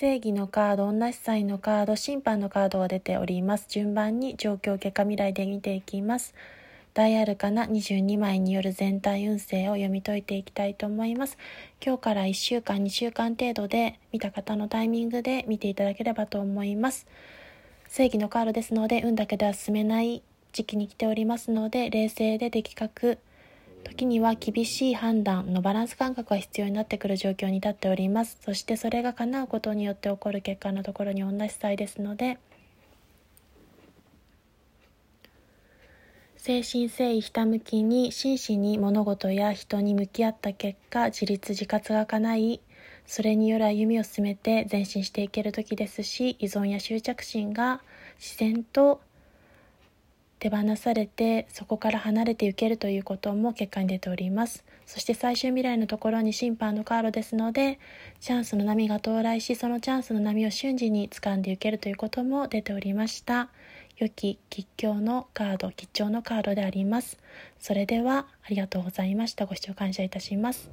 正義のカード、女司祭のカード、審判のカードが出ております。順番に状況結果未来で見ていきます。大アルカナ22枚による全体運勢を読み解いていきたいと思います。今日から1週間、2週間程度で見た方のタイミングで見ていただければと思います。正義のカードですので、運だけでは進めない時期に来ておりますので、冷静で的確、時には厳しい判断のバランス感覚が必要になってくる状況に立っております。そしてそれが叶うことによって起こる結果のところに同じ際ですので、精神誠意ひたむきに真摯に物事や人に向き合った結果自立自活が叶いそれによる歩みを進めて前進していける時ですし依存や執着心が自然と手放されてそこから離れていけるということも結果に出ております。そして最終未来のところに審判のカードですのでチャンスの波が到来しそのチャンスの波を瞬時に掴んでいけるということも出ておりました。良き吉祥のカード吉祥のカードであります。それではありがとうございました。ご視聴感謝いたします。